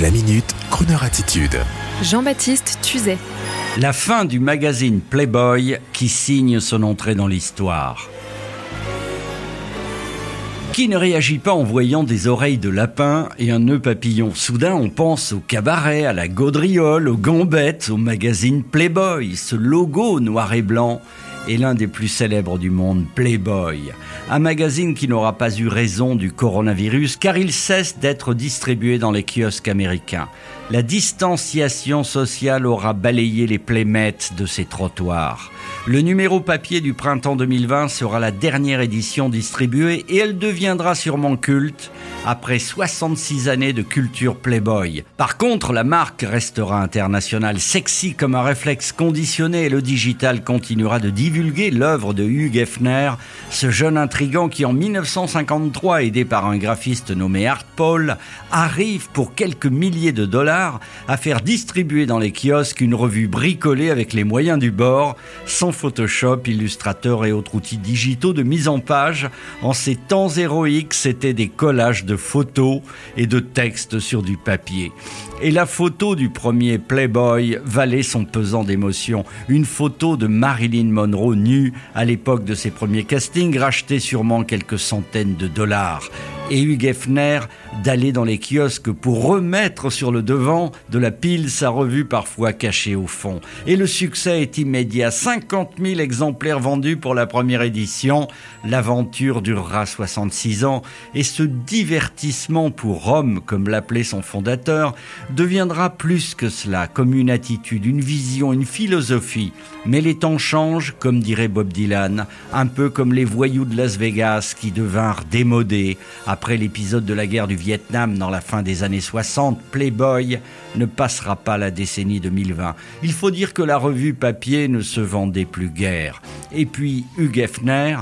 La minute, Kroneur attitude. Jean-Baptiste Tuzet. La fin du magazine Playboy qui signe son entrée dans l'histoire. Qui ne réagit pas en voyant des oreilles de lapin et un nœud papillon? Soudain, on pense au cabaret, à la gaudriole, aux gambettes, au magazine Playboy, ce logo noir et blanc est l'un des plus célèbres du monde, Playboy. Un magazine qui n'aura pas eu raison du coronavirus car il cesse d'être distribué dans les kiosques américains. La distanciation sociale aura balayé les playmates de ces trottoirs. Le numéro papier du printemps 2020 sera la dernière édition distribuée et elle deviendra sûrement culte après 66 années de culture Playboy. Par contre, la marque restera internationale, sexy comme un réflexe conditionné et le digital continuera de divulguer l'œuvre de Hugh Hefner, ce jeune intrigant qui en 1953, aidé par un graphiste nommé Art Paul, arrive pour quelques milliers de dollars à faire distribuer dans les kiosques une revue bricolée avec les moyens du bord, Photoshop, Illustrator et autres outils digitaux de mise en page. En ces temps héroïques, c'était des collages de photos et de textes sur du papier. Et la photo du premier Playboy valait son pesant d'émotion. Une photo de Marilyn Monroe nue à l'époque de ses premiers castings, rachetée sûrement quelques centaines de dollars et Hugh Hefner d'aller dans les kiosques pour remettre sur le devant de la pile sa revue parfois cachée au fond. Et le succès est immédiat. 50 000 exemplaires vendus pour la première édition. L'aventure durera 66 ans et ce divertissement pour Rome, comme l'appelait son fondateur, deviendra plus que cela, comme une attitude, une vision, une philosophie. Mais les temps changent, comme dirait Bob Dylan, un peu comme les voyous de Las Vegas qui devinrent démodés après l'épisode de la guerre du Vietnam dans la fin des années 60, Playboy ne passera pas la décennie 2020. Il faut dire que la revue papier ne se vendait plus guère. Et puis Hugh Hefner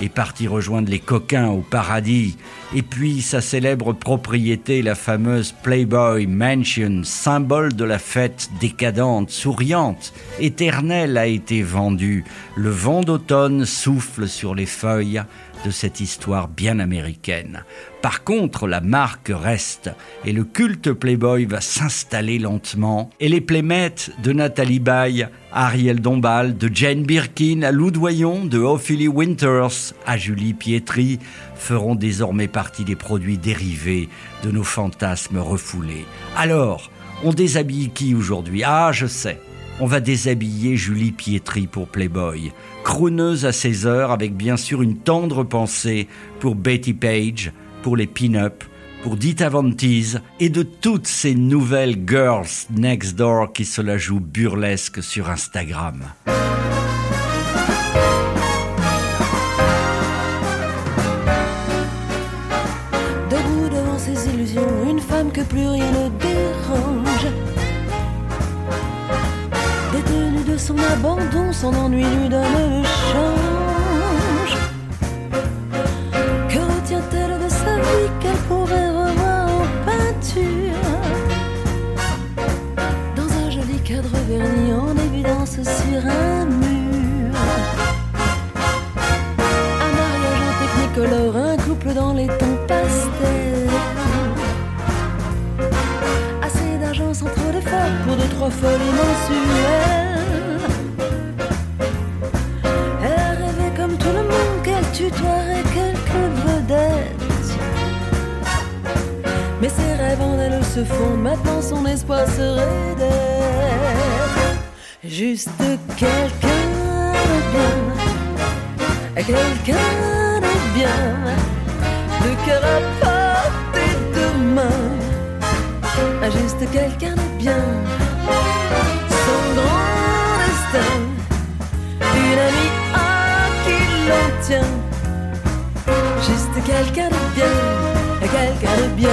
est parti rejoindre les coquins au paradis. Et puis sa célèbre propriété, la fameuse Playboy Mansion, symbole de la fête décadente, souriante, éternelle, a été vendue. Le vent d'automne souffle sur les feuilles de cette histoire bien américaine. Par contre, la marque reste et le culte Playboy va s'installer lentement et les playmates de Nathalie Baye, Ariel Dombal, de Jane Birkin à Lou Doyon, de Ophélie Winters à Julie Pietri feront désormais partie des produits dérivés de nos fantasmes refoulés. Alors, on déshabille qui aujourd'hui? Ah, je sais. On va déshabiller Julie Pietri pour Playboy, crooneuse à ses heures avec bien sûr une tendre pensée pour Betty Page, pour les pin-up, pour Dita Von et de toutes ces nouvelles girls next door qui se la jouent burlesque sur Instagram. Debout devant ses illusions, une femme que plus rien ne dérange son abandon, son ennui lui donne le change. Que retient-elle de sa vie qu'elle pourrait revoir en peinture? Dans un joli cadre verni en évidence sur un mur. Un mariage en technicolore, un couple dans les tons pastels. D'argent sans trop d'efforts pour deux, trois folies mensuelles. tutoierait quelques vedettes. Mais ses rêves en elle se font, maintenant son espoir serait d'être juste quelqu'un de bien, quelqu'un de bien, le cœur à portée de main, juste quelqu'un de bien, son grand destin, une amie à qui l'on tient juste quelqu'un de bien, quelqu'un de bien.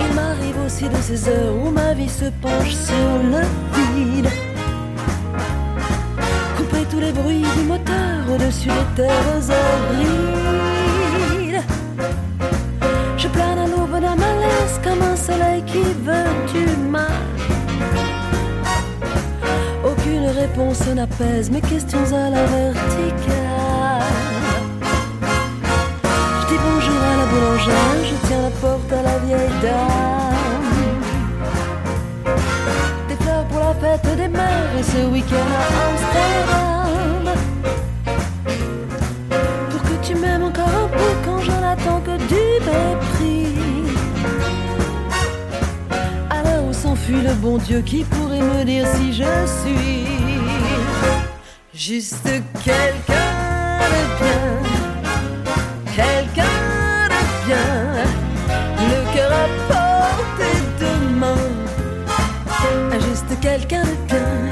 Il m'arrive aussi de ces heures où ma vie se penche sur le vide tous les bruits du moteur au-dessus des terres abriles. Je plane à l'aube d'un malaise comme un soleil qui veut du mal. Aucune réponse n'apaise mes questions à la verticale. Je dis bonjour à la boulangère, je tiens la porte à la vieille dame. Des fleurs pour la fête des mères et ce week-end à Amsterdam. Bon Dieu qui pourrait me dire si je suis juste quelqu'un de bien, quelqu'un de bien, le cœur à portée de main, juste quelqu'un de bien,